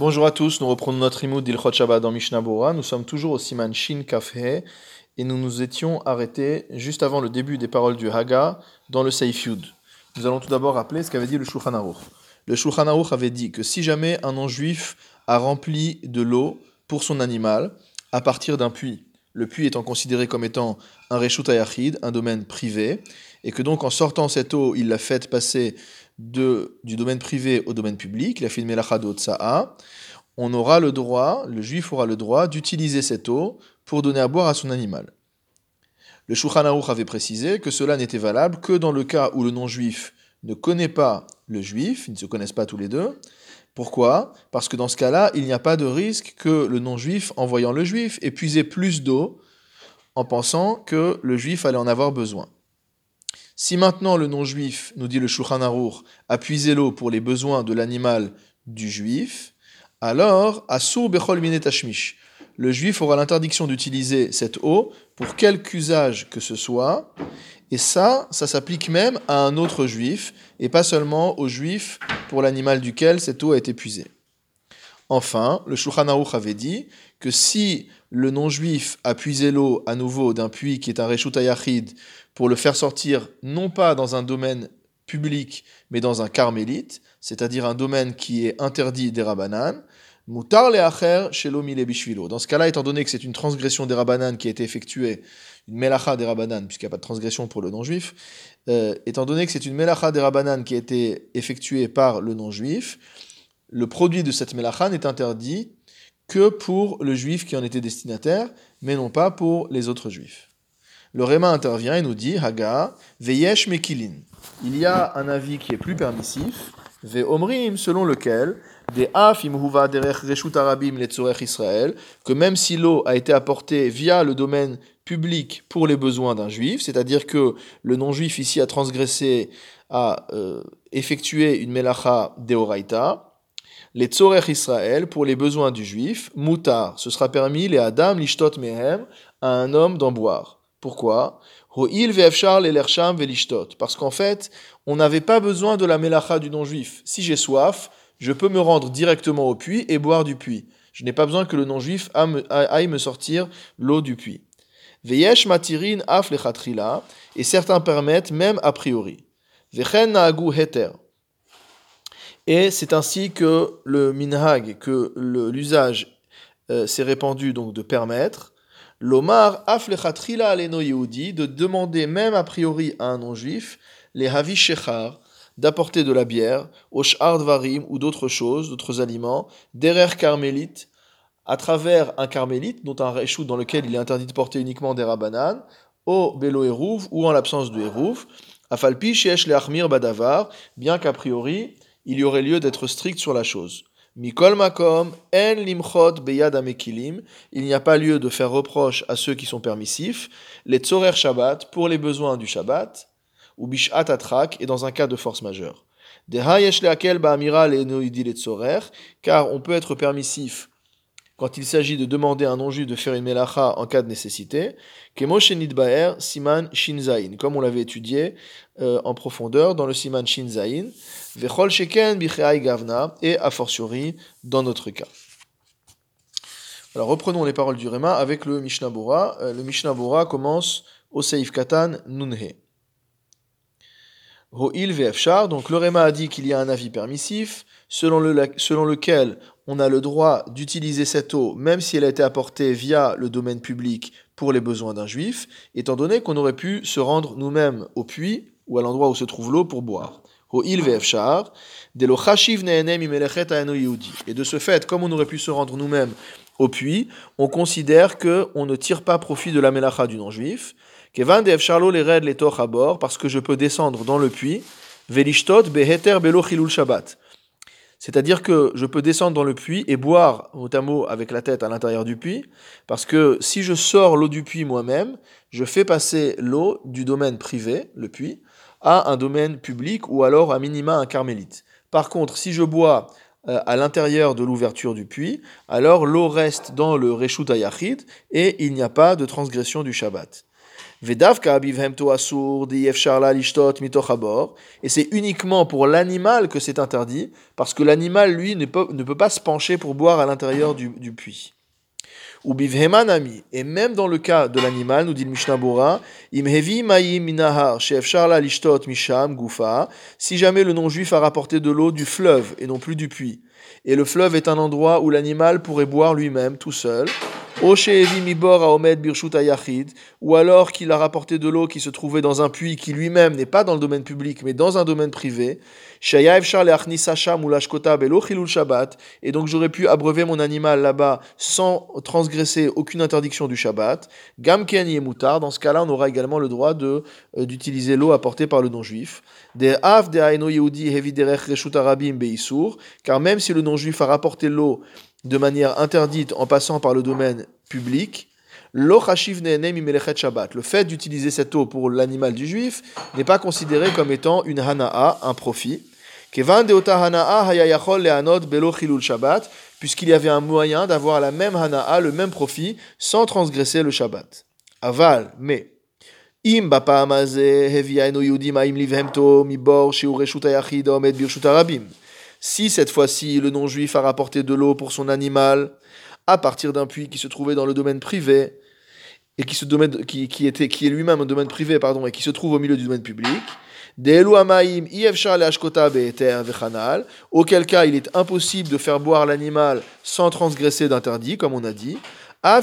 Bonjour à tous, nous reprenons notre imoud d'Ilchot Shabbat dans Mishnah. Nous sommes toujours au Siman Shin Kafhe et nous nous étions arrêtés juste avant le début des paroles du Haga dans le Seif Yud. Nous allons tout d'abord rappeler ce qu'avait dit le Shulchan Aruch. Le Shulchan Aruch avait dit que si jamais un non-juif a rempli de l'eau pour son animal à partir d'un puits, le puits étant considéré comme étant un Reshut un domaine privé, et que donc en sortant cette eau, il l'a fait passer de, du domaine privé au domaine public, il a fait une melacha d'otsa'a, on aura le droit, le juif aura le droit d'utiliser cette eau pour donner à boire à son animal. Le Shulchan avait précisé que cela n'était valable que dans le cas où le non-juif ne connaît pas le juif, ils ne se connaissent pas tous les deux. Pourquoi? Parce que dans ce cas-là, il n'y a pas de risque que le non-juif, en voyant le juif, ait puisé plus d'eau en pensant que le juif allait en avoir besoin. Si maintenant le non-juif, nous dit le Shulchan a puisé l'eau pour les besoins de l'animal du juif, alors, Asur Bechol Tashmish, le juif aura l'interdiction d'utiliser cette eau pour quelque usage que ce soit, et ça, ça s'applique même à un autre juif, et pas seulement au juif pour l'animal duquel cette eau a été puisée. Enfin, le Shulchan avait dit que si le non-juif a puisé l'eau à nouveau d'un puits qui est un Reshut Ayachid pour le faire sortir non pas dans un domaine public, mais dans un carmélite, c'est-à-dire un domaine qui est interdit des Rabbanan, Mutar le chez bishvilo. Dans ce cas-là, étant donné que c'est une transgression des Rabbanan qui a été effectuée, une melacha des Rabbanan, puisqu'il n'y a pas de transgression pour le non-juif, euh, étant donné que c'est une melacha des Rabbanan qui a été effectuée par le non-juif, le produit de cette melacha n'est interdit que pour le juif qui en était destinataire, mais non pas pour les autres juifs le Réma intervient et nous dit Haga, Veyesh Mekilin. Il y a un avis qui est plus permissif, Ve Omrim, selon lequel, des Afim Huva Derech Reshut Arabim Israël, que même si l'eau a été apportée via le domaine public pour les besoins d'un juif, c'est-à-dire que le non-juif ici a transgressé, a euh, effectué une melacha deoraita, les tzorech Israël, pour les besoins du juif, mutar, ce sera permis, les adam lishtot mehem, à un homme d'en boire. Pourquoi? Parce qu'en fait, on n'avait pas besoin de la melacha du non-juif. Si j'ai soif, je peux me rendre directement au puits et boire du puits. Je n'ai pas besoin que le non-juif aille me sortir l'eau du puits. Veyesh matirin af et certains permettent même a priori. Vechen naagu heter. Et c'est ainsi que le minhag, que l'usage euh, s'est répandu donc de permettre, L'Omar aflechatrila aleno yehudi, de demander même a priori à un non-juif, les havi shechar, d'apporter de la bière, au varim ou d'autres choses, d'autres aliments, derer carmélite, à travers un carmélite, dont un réchou dans lequel il est interdit de porter uniquement des rabanan, au belo hérouv ou en l'absence de hérouv, afalpi sheesh le badavar, bien qu'a priori il y aurait lieu d'être strict sur la chose. Mikol makom en limchot beyad amekilim. Il n'y a pas lieu de faire reproche à ceux qui sont permissifs. Les tzorer Shabbat pour les besoins du Shabbat ou bishat atrak et dans un cas de force majeure. Car on peut être permissif quand il s'agit de demander à un non-juif de faire une melacha en cas de nécessité, comme on l'avait étudié euh, en profondeur dans le siman shinzain, vechol sheken gavna, et a fortiori dans notre cas. Alors reprenons les paroles du Réma avec le Mishnah Bora. Euh, le Mishnah Bora commence au Seif Katan Nunhe. Donc le Réma a dit qu'il y a un avis permissif, selon, le, selon lequel on a le droit d'utiliser cette eau, même si elle a été apportée via le domaine public pour les besoins d'un juif, étant donné qu'on aurait pu se rendre nous-mêmes au puits ou à l'endroit où se trouve l'eau pour boire. Et de ce fait, comme on aurait pu se rendre nous-mêmes au puits, on considère qu'on ne tire pas profit de la melacha du non-juif. Parce que je peux descendre dans le puits, velishtot beheter belo shabbat c'est-à-dire que je peux descendre dans le puits et boire mot à avec la tête à l'intérieur du puits, parce que si je sors l'eau du puits moi-même, je fais passer l'eau du domaine privé, le puits, à un domaine public ou alors à minima un carmélite. Par contre, si je bois euh, à l'intérieur de l'ouverture du puits, alors l'eau reste dans le Reshut Ayachid et il n'y a pas de transgression du Shabbat. Et c'est uniquement pour l'animal que c'est interdit, parce que l'animal, lui, ne peut, pas se pencher pour boire à l'intérieur du, du, puits. Ou bivhemanami. Et même dans le cas de l'animal, nous dit le Mishnah Bora, imhevi minahar misham gufa, si jamais le non-juif a rapporté de l'eau du fleuve et non plus du puits. Et le fleuve est un endroit où l'animal pourrait boire lui-même tout seul ou alors qu'il a rapporté de l'eau qui se trouvait dans un puits qui lui-même n'est pas dans le domaine public mais dans un domaine privé. Et donc j'aurais pu abreuver mon animal là-bas sans transgresser aucune interdiction du Shabbat. Gamken et moutar, dans ce cas-là, on aura également le droit de euh, d'utiliser l'eau apportée par le non-juif. Car même si le non-juif a rapporté l'eau de manière interdite en passant par le domaine public, le fait d'utiliser cette eau pour l'animal du juif n'est pas considéré comme étant une hana'a, un profit. Puisqu'il y avait un moyen d'avoir la même hana'a, le même profit, sans transgresser le Shabbat. Aval, mais. Si cette fois-ci le non-juif a rapporté de l'eau pour son animal à partir d'un puits qui se trouvait dans le domaine privé et qui, se qui, qui, était, qui est lui-même un domaine privé pardon, et qui se trouve au milieu du domaine public, auquel cas il est impossible de faire boire l'animal sans transgresser d'interdit, comme on a dit. Même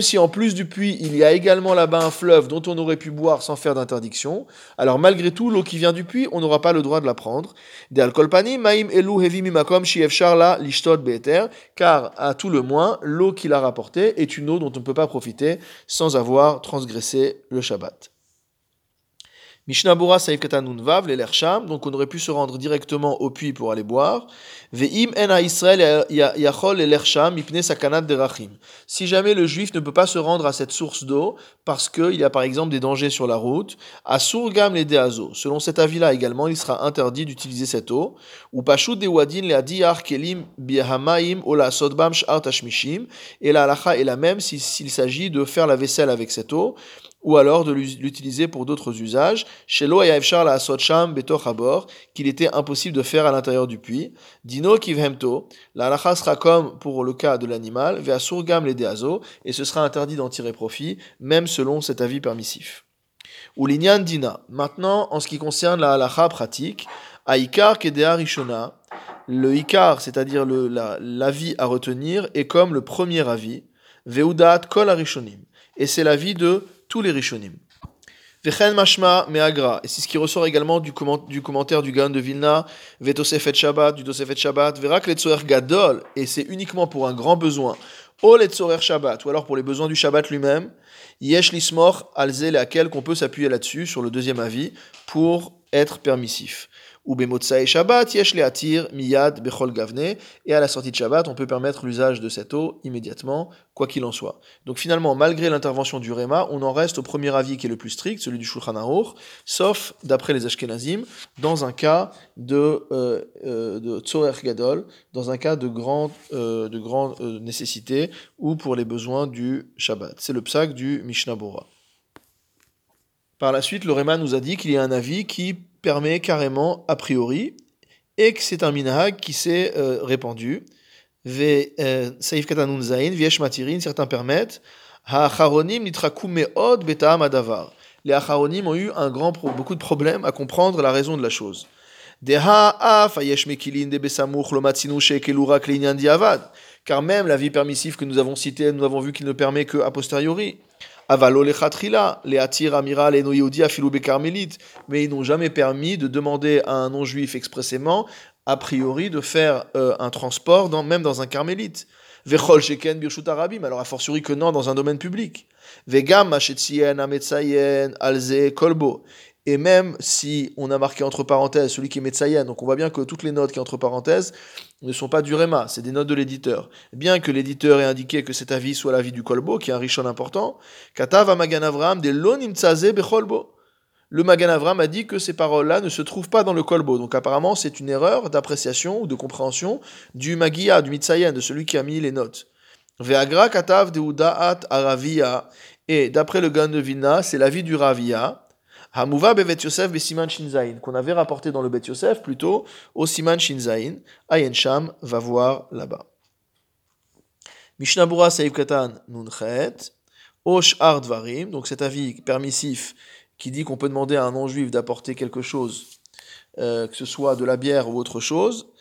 si en plus du puits, il y a également là-bas un fleuve dont on aurait pu boire sans faire d'interdiction, alors malgré tout, l'eau qui vient du puits, on n'aura pas le droit de la prendre. Car à tout le moins, l'eau qu'il a rapportée est une eau dont on ne peut pas profiter sans avoir transgressé le Shabbat. Mishnabura Saif Vav, les Lersham, donc on aurait pu se rendre directement au puits pour aller boire. Ve'im en Israël yachol les Lersham ipne sakanat derachim. Si jamais le juif ne peut pas se rendre à cette source d'eau parce qu'il y a par exemple des dangers sur la route, asur gam les deazo. Selon cet avis-là également, il sera interdit d'utiliser cette eau. Ou pashut de wadin le adiyar kelim bihamaim ola sodbam sh'ar tashmishim. Et la halacha est la même s'il s'agit de faire la vaisselle avec cette eau ou alors de l'utiliser pour d'autres usages. Chez la qu'il était impossible de faire à l'intérieur du puits. Dino kivhemto, la halacha sera comme pour le cas de l'animal, vea surgam les deazo, et ce sera interdit d'en tirer profit, même selon cet avis permissif. Ou l'inyan dina. Maintenant, en ce qui concerne la halacha pratique, aikar kedea rishona, le ikar, c'est-à-dire l'avis à retenir, est comme le premier avis, veudat kol arishonim. Et c'est l'avis de tous les Rishonim. Vechen mashma meagra. Et c'est ce qui ressort également du, commentaire du Gan de Vilna, Vetosefet Shabbat, du Tosefet Shabbat, Verak letzoer gadol, et c'est uniquement pour un grand besoin, O letzoer Shabbat, ou alors pour les besoins du Shabbat lui-même, Yesh lismor alze, laquelle qu'on peut s'appuyer là-dessus, sur le deuxième avis, pour être permissif. Ou et Shabbat, yesh atir miyad bechol gavne. Et à la sortie de Shabbat, on peut permettre l'usage de cette eau immédiatement, quoi qu'il en soit. Donc finalement, malgré l'intervention du Réma, on en reste au premier avis qui est le plus strict, celui du Shulchan Aruch, sauf, d'après les Ashkenazim, dans un cas de, euh, euh de Gadol, dans un cas de grande, euh, de grande euh, nécessité, ou pour les besoins du Shabbat. C'est le psak du Mishnah Bora. Par la suite, le Réma nous a dit qu'il y a un avis qui permet carrément a priori et que c'est un minhag qui s'est euh, répandu. Euh, viesh matirin, certains permettent. Adavar. Les acharonim ont eu un grand beaucoup de problèmes à comprendre la raison de la chose. Car même la vie permissive que nous avons citée, nous avons vu qu'il ne permet que a posteriori. Avalo les Atir Amira, les Afiloube Carmélite, mais ils n'ont jamais permis de demander à un non-juif expressément, a priori, de faire euh, un transport, même dans un carmélite. Vechol Sheken Birshut Arabim, alors a fortiori que non dans un domaine public. Vegam Machetzien Ametzayen Alze Kolbo. Et même si on a marqué entre parenthèses celui qui est Metsayen, donc on voit bien que toutes les notes qui entre parenthèses ne sont pas du Réma, c'est des notes de l'éditeur. Bien que l'éditeur ait indiqué que cet avis soit l'avis du Kolbo, qui est un richon important, Katav Magan Avram de Becholbo. Le Magan Avram a dit que ces paroles-là ne se trouvent pas dans le Kolbo. Donc apparemment, c'est une erreur d'appréciation ou de compréhension du Magia, du Mitsayen, de celui qui a mis les notes. Katav aravia. Et d'après le Gan de c'est l'avis du Ravia. Hamuva bevet Yosef besiman shinzain, qu'on avait rapporté dans le Bet Yosef plutôt au siman shinzain. Ayen Sham va voir là-bas. Mishnabura Saïf Katan Nunchet. Osh Ardvarim, donc cet avis permissif qui dit qu'on peut demander à un non-juif d'apporter quelque chose, euh, que ce soit de la bière ou autre chose.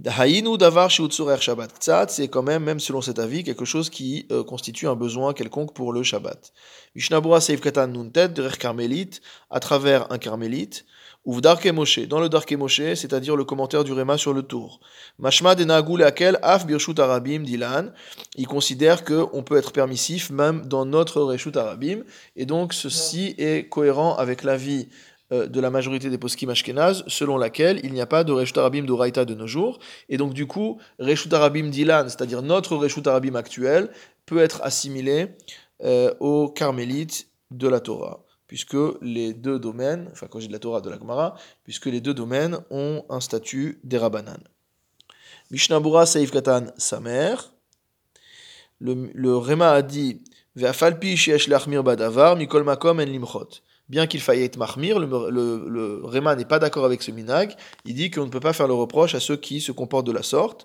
Davar Shabbat. c'est quand même, même selon cet avis, quelque chose qui euh, constitue un besoin quelconque pour le Shabbat. Mishnabura Seif Katan Nuntet, Derech Carmélite, à travers un carmélite. Ou Moshe, dans le Darke Moshe, c'est-à-dire le commentaire du Réma sur le tour. Mashma de Akel Af Birshut Arabim Dilan, il considère qu'on peut être permissif même dans notre Reshut Arabim, et donc ceci est cohérent avec l'avis de la majorité des poskim ashkenaz, selon laquelle il n'y a pas de Reshut Arabim d'Oraita de nos jours, et donc du coup, Reshut Arabim Dilan, c'est-à-dire notre Reshut Arabim actuel, peut être assimilé euh, aux carmélites de la Torah puisque les deux domaines, enfin quand j'ai de la Torah de la Gemara, puisque les deux domaines ont un statut des Rabbanan. Mishnabura Saif Katan Samer, le, le Rema a dit Ve'afalpi sheesh lachmir badavar mikol makom en limchot. Bien qu'il faille être mahmir, le, le, le Rema n'est pas d'accord avec ce minag. Il dit qu'on ne peut pas faire le reproche à ceux qui se comportent de la sorte.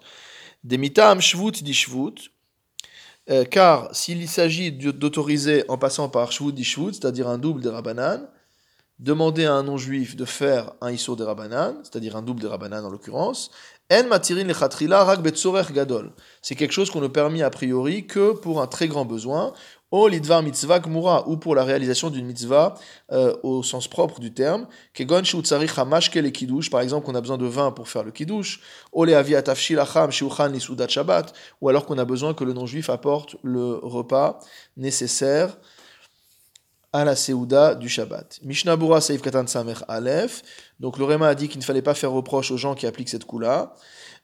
Demita am shvut di shvut, euh, car s'il s'agit d'autoriser en passant par shvut dishvut, c'est-à-dire un double des rabanan, demander à un non-juif de faire un issour des rabanan, c'est-à-dire un double des rabanan en l'occurrence, en matirin rak gadol. C'est quelque chose qu'on ne permet a priori que pour un très grand besoin, O lidvar mitzvah gmura, ou pour la réalisation d'une mitzvah euh, au sens propre du terme, kegon tsarich hamashke le kiddush, par exemple qu'on a besoin de vin pour faire le kiddush, o le atafshil shiuchan lisudat shabbat, ou alors qu'on a besoin que le non-juif apporte le repas nécessaire à la Seouda du Shabbat. Mishnah Bura Seif Katan Samer Aleph. Donc le Réma a dit qu'il ne fallait pas faire reproche aux gens qui appliquent cette coula.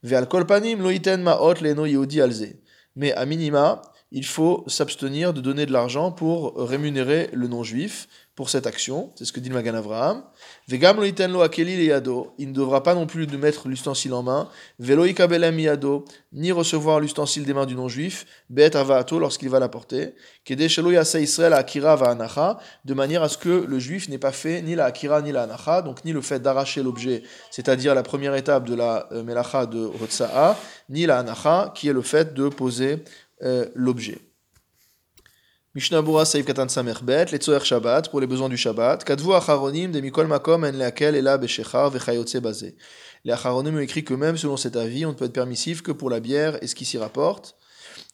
Ve'al kolpanim loiten ma'ot leno yehudi alze. Mais à minima, il faut s'abstenir de donner de l'argent pour rémunérer le non-juif pour cette action. C'est ce que dit le Magan Avraham. Vegam lo. Il ne devra pas non plus de mettre l'ustensile en main. Velo yado. Ni recevoir l'ustensile des mains du non-juif. Bet avaato lorsqu'il va l'apporter. Kede shelo yasa Israël akira va. De manière à ce que le juif n'ait pas fait ni la akira ni la anacha. Donc ni le fait d'arracher l'objet, c'est-à-dire la première étape de la euh, melacha de Rotsa'a, ni la anacha, qui est le fait de poser euh, l'objet. Mishnabura Saïf Katan Samerbet, les Tzoer Shabbat, pour les besoins du Shabbat. Kadvu Acharonim de Mikol Makom en leakel ela beshechar vechayotse basé. Les Acharonim ont écrit que même selon cet avis, on ne peut être permissif que pour la bière et ce qui s'y rapporte.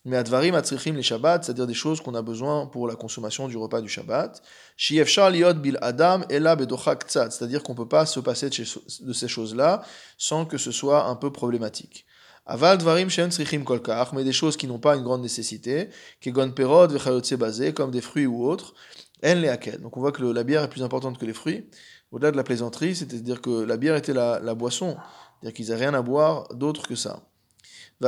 Mais Advarim Atzrichim les Shabbat, c'est-à-dire des choses qu'on a besoin pour la consommation du repas du Shabbat. Shiefshar liot bil Adam ela bedocha ktsat, c'est-à-dire qu'on ne peut pas se passer de ces choses-là sans que ce soit un peu problématique. Dvarim shen tzrichim kolkach, mais des choses qui n'ont pas une grande nécessité, kegon perod vechayotse basé, comme des fruits ou autres, en leakel. Donc on voit que la bière est plus importante que les fruits. Au-delà de la plaisanterie, c'est-à-dire que la bière était la, la boisson, c'est-à-dire qu'ils n'avaient rien à boire d'autre que ça. Et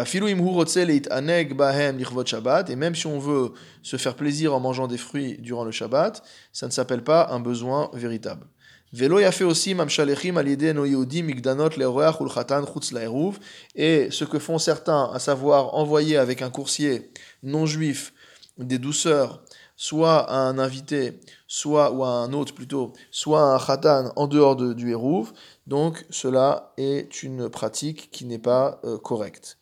même si on veut se faire plaisir en mangeant des fruits durant le Shabbat, ça ne s'appelle pas un besoin véritable. Fait aussi migdanot leroach ulchatan chutz laeruv et ce que font certains, à savoir envoyer avec un coursier non juif des douceurs, soit à un invité, soit ou à un hôte plutôt, soit à un khatan en dehors de, du eruv. Donc cela est une pratique qui n'est pas euh, correcte.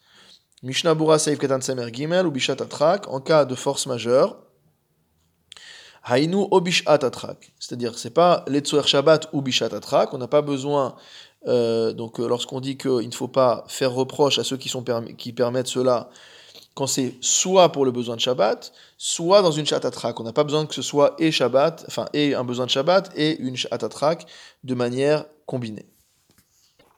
Mishnah Bura Seif Katan Semer Gimel ou Bishat Atrak en cas de force majeure. Hainu obishat atrak. C'est-à-dire, c'est pas l'etzuer Shabbat ou bishat atrak. On n'a pas besoin, euh, donc euh, lorsqu'on dit qu'il ne faut pas faire reproche à ceux qui, sont qui permettent cela, quand c'est soit pour le besoin de Shabbat, soit dans une atrak. On n'a pas besoin que ce soit et Shabbat, enfin, et un besoin de Shabbat et une atrak de manière combinée.